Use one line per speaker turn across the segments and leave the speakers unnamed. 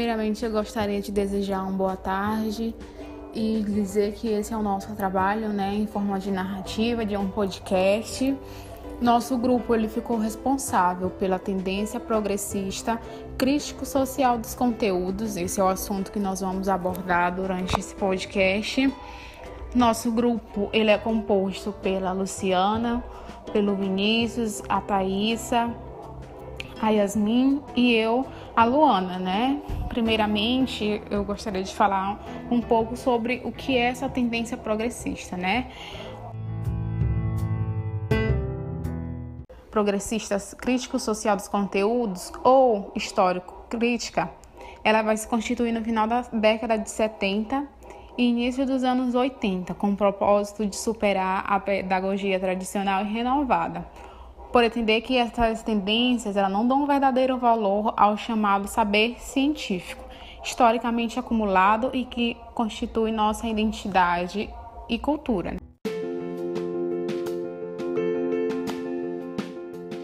Primeiramente, eu gostaria de desejar uma boa tarde e dizer que esse é o nosso trabalho, né, em forma de narrativa, de um podcast. Nosso grupo ele ficou responsável pela tendência progressista, crítico social dos conteúdos. Esse é o assunto que nós vamos abordar durante esse podcast. Nosso grupo ele é composto pela Luciana, pelo Vinícius, a Thaisa, a Yasmin e eu, a Luana, né? Primeiramente, eu gostaria de falar um pouco sobre o que é essa tendência progressista, né? Progressistas crítico social dos conteúdos ou histórico crítica, ela vai se constituir no final da década de 70 e início dos anos 80, com o propósito de superar a pedagogia tradicional e renovada por entender que essas tendências ela não dão um verdadeiro valor ao chamado saber científico, historicamente acumulado e que constitui nossa identidade e cultura.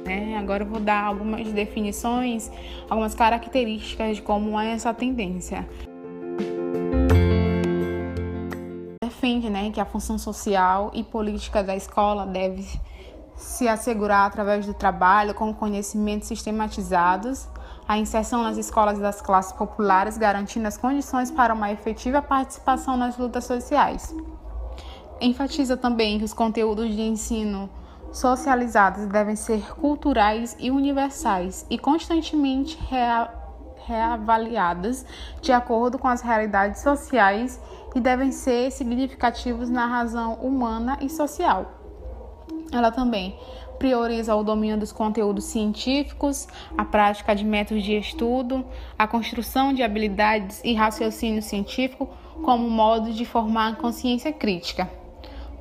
É, agora eu vou dar algumas definições, algumas características de como é essa tendência. Defende né, que a função social e política da escola deve se assegurar através do trabalho com conhecimentos sistematizados, a inserção nas escolas das classes populares, garantindo as condições para uma efetiva participação nas lutas sociais. Enfatiza também que os conteúdos de ensino socializados devem ser culturais e universais e constantemente rea de acordo com as realidades sociais e devem ser significativos na razão humana e social. Ela também prioriza o domínio dos conteúdos científicos, a prática de métodos de estudo, a construção de habilidades e raciocínio científico como modo de formar consciência crítica.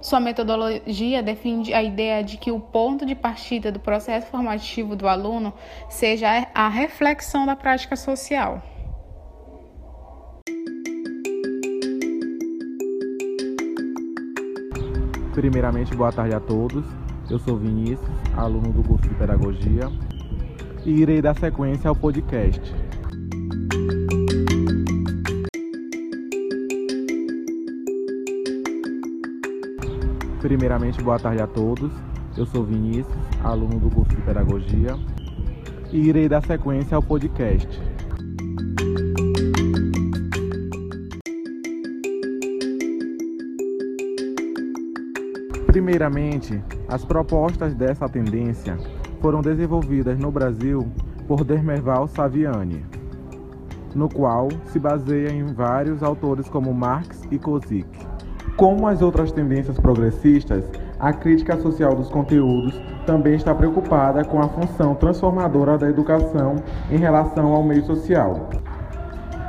Sua metodologia defende a ideia de que o ponto de partida do processo formativo do aluno seja a reflexão da prática social.
Primeiramente, boa tarde a todos. Eu sou Vinícius, aluno do curso de Pedagogia, e irei dar sequência ao podcast. Primeiramente, boa tarde a todos. Eu sou Vinícius, aluno do curso de Pedagogia, e irei dar sequência ao podcast. Primeiramente, as propostas dessa tendência foram desenvolvidas no Brasil por Dermerval Saviani, no qual se baseia em vários autores como Marx e Kozik. Como as outras tendências progressistas, a crítica social dos conteúdos também está preocupada com a função transformadora da educação em relação ao meio social.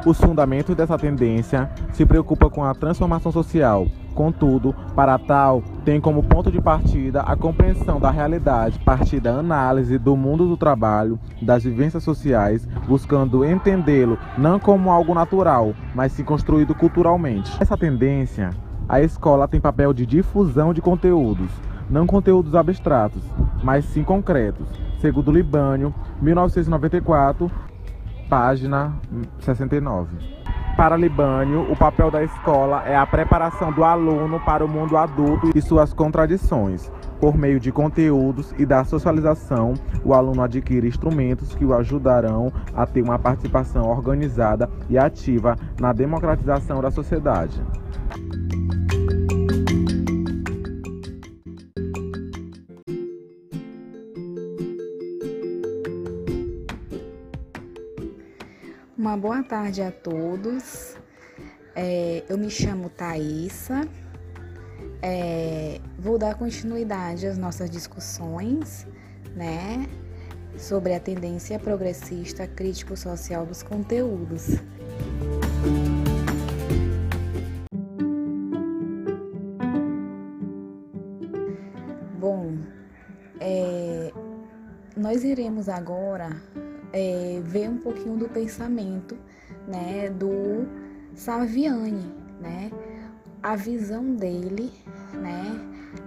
Os fundamentos dessa tendência se preocupam com a transformação social, Contudo, para tal, tem como ponto de partida a compreensão da realidade partir da análise do mundo do trabalho, das vivências sociais, buscando entendê-lo não como algo natural, mas sim construído culturalmente. Essa tendência, a escola tem papel de difusão de conteúdos, não conteúdos abstratos, mas sim concretos, segundo Libânio, 1994, página 69. Para Libânio, o papel da escola é a preparação do aluno para o mundo adulto e suas contradições. Por meio de conteúdos e da socialização, o aluno adquire instrumentos que o ajudarão a ter uma participação organizada e ativa na democratização da sociedade.
Boa tarde a todos. É, eu me chamo Thaisa. É, vou dar continuidade às nossas discussões, né, sobre a tendência progressista crítico-social dos conteúdos. Bom, é, nós iremos agora é, ver um pouquinho do pensamento né, do Saviani, né, a visão dele né,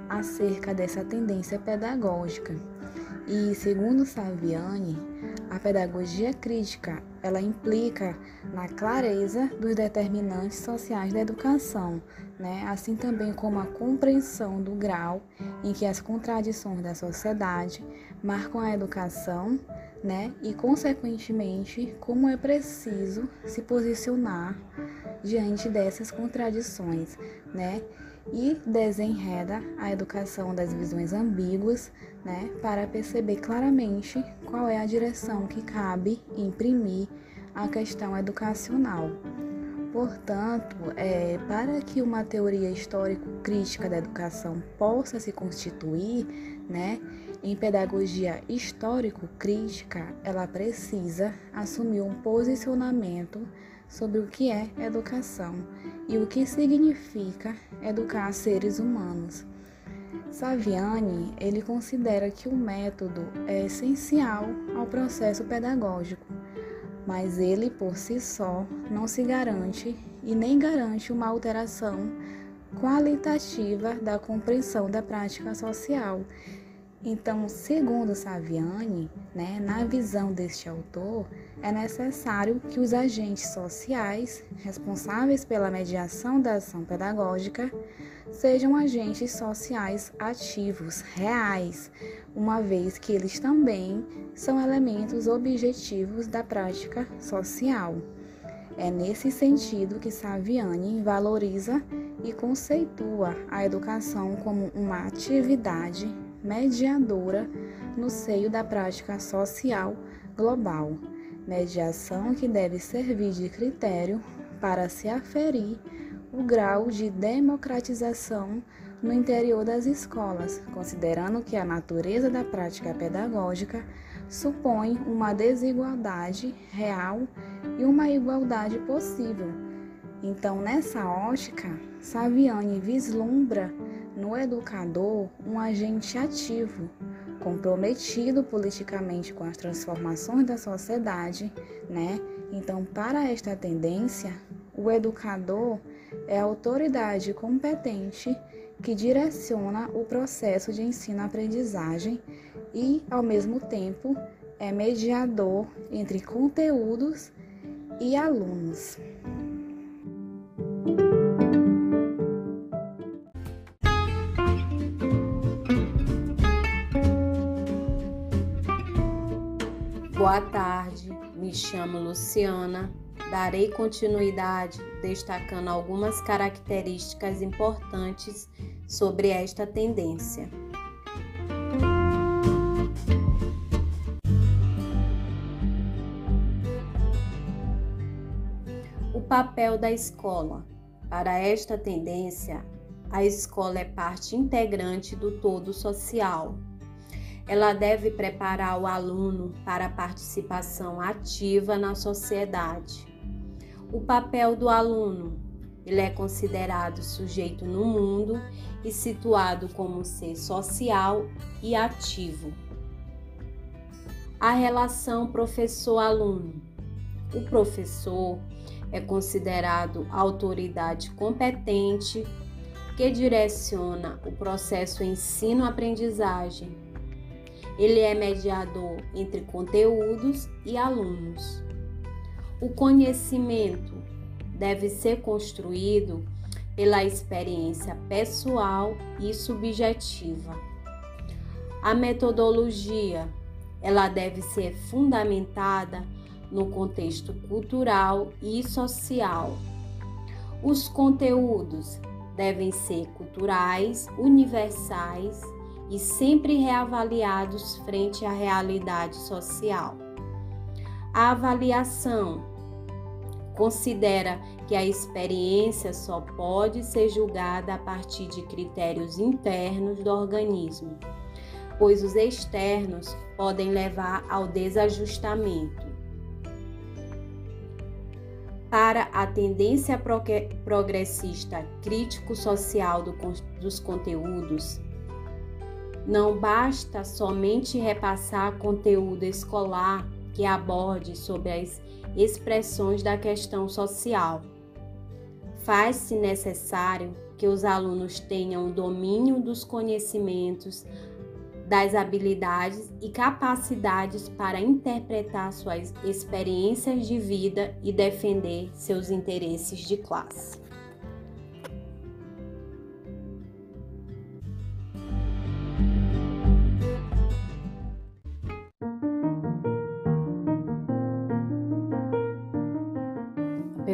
acerca dessa tendência pedagógica. E segundo Saviani, a pedagogia crítica, ela implica na clareza dos determinantes sociais da educação, né? assim também como a compreensão do grau em que as contradições da sociedade marcam a educação, né? e consequentemente como é preciso se posicionar diante dessas contradições, né? e desenreda a educação das visões ambíguas, né, para perceber claramente qual é a direção que cabe imprimir à questão educacional. Portanto, é, para que uma teoria histórico-crítica da educação possa se constituir, né, em pedagogia histórico-crítica, ela precisa assumir um posicionamento sobre o que é educação e o que significa educar seres humanos. Saviani, ele considera que o método é essencial ao processo pedagógico, mas ele por si só não se garante e nem garante uma alteração qualitativa da compreensão da prática social então, segundo Saviani, né, na visão deste autor, é necessário que os agentes sociais responsáveis pela mediação da ação pedagógica sejam agentes sociais ativos, reais, uma vez que eles também são elementos objetivos da prática social. É nesse sentido que Saviani valoriza e conceitua a educação como uma atividade mediadora no seio da prática social global, mediação que deve servir de critério para se aferir o grau de democratização no interior das escolas, considerando que a natureza da prática pedagógica supõe uma desigualdade real e uma igualdade possível. Então, nessa ótica, Saviani vislumbra no educador um agente ativo, comprometido politicamente com as transformações da sociedade, né? Então, para esta tendência, o educador é a autoridade competente que direciona o processo de ensino-aprendizagem e, ao mesmo tempo, é mediador entre conteúdos e alunos.
Me chamo Luciana. Darei continuidade destacando algumas características importantes sobre esta tendência. O papel da escola. Para esta tendência, a escola é parte integrante do todo social ela deve preparar o aluno para a participação ativa na sociedade. O papel do aluno: ele é considerado sujeito no mundo e situado como ser social e ativo. A relação professor-aluno: o professor é considerado autoridade competente que direciona o processo ensino-aprendizagem ele é mediador entre conteúdos e alunos. O conhecimento deve ser construído pela experiência pessoal e subjetiva. A metodologia, ela deve ser fundamentada no contexto cultural e social. Os conteúdos devem ser culturais, universais e sempre reavaliados frente à realidade social. A avaliação considera que a experiência só pode ser julgada a partir de critérios internos do organismo, pois os externos podem levar ao desajustamento. Para a tendência progressista crítico-social do, dos conteúdos, não basta somente repassar conteúdo escolar que aborde sobre as expressões da questão social. Faz-se necessário que os alunos tenham domínio dos conhecimentos das habilidades e capacidades para interpretar suas experiências de vida e defender seus interesses de classe.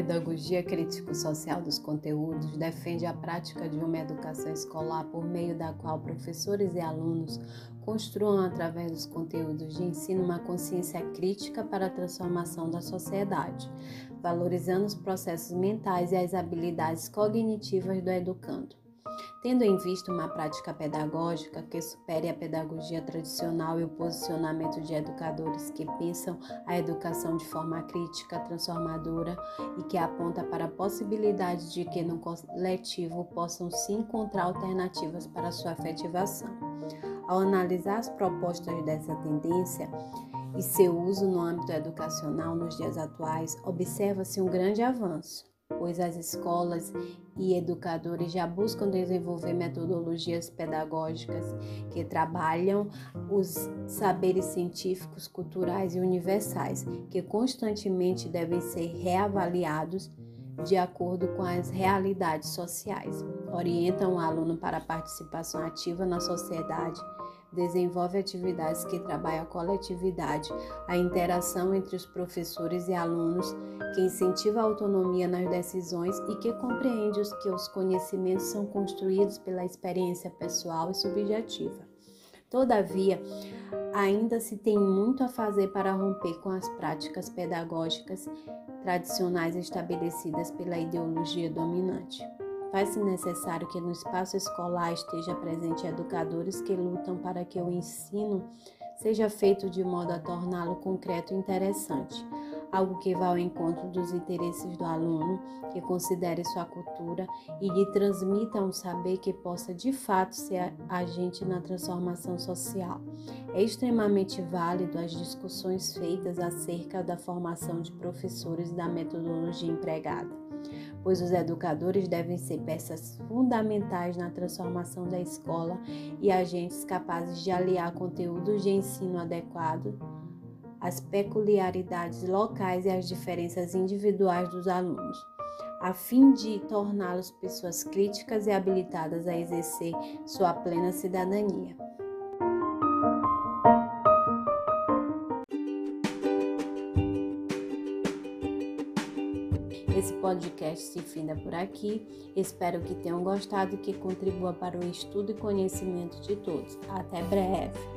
Pedagogia crítico-social dos conteúdos defende a prática de uma educação escolar por meio da qual professores e alunos construam, através dos conteúdos de ensino, uma consciência crítica para a transformação da sociedade, valorizando os processos mentais e as habilidades cognitivas do educando tendo em vista uma prática pedagógica que supere a pedagogia tradicional e o posicionamento de educadores que pensam a educação de forma crítica, transformadora e que aponta para a possibilidade de que no coletivo possam se encontrar alternativas para sua afetivação. Ao analisar as propostas dessa tendência, e seu uso no âmbito educacional nos dias atuais, observa-se um grande avanço pois as escolas e educadores já buscam desenvolver metodologias pedagógicas que trabalham os saberes científicos, culturais e universais, que constantemente devem ser reavaliados de acordo com as realidades sociais. Orientam o aluno para a participação ativa na sociedade desenvolve atividades que trabalham a coletividade, a interação entre os professores e alunos, que incentiva a autonomia nas decisões e que compreende que os conhecimentos são construídos pela experiência pessoal e subjetiva. Todavia, ainda se tem muito a fazer para romper com as práticas pedagógicas tradicionais estabelecidas pela ideologia dominante. Faz-se necessário que no espaço escolar esteja presente educadores que lutam para que o ensino seja feito de modo a torná-lo concreto e interessante, algo que vá ao encontro dos interesses do aluno, que considere sua cultura e lhe transmita um saber que possa de fato ser agente na transformação social. É extremamente válido as discussões feitas acerca da formação de professores e da metodologia empregada pois os educadores devem ser peças fundamentais na transformação da escola e agentes capazes de aliar conteúdos de ensino adequado às peculiaridades locais e às diferenças individuais dos alunos, a fim de torná-los pessoas críticas e habilitadas a exercer sua plena cidadania. Esse podcast se finda por aqui. Espero que tenham gostado e que contribua para o estudo e conhecimento de todos. Até breve!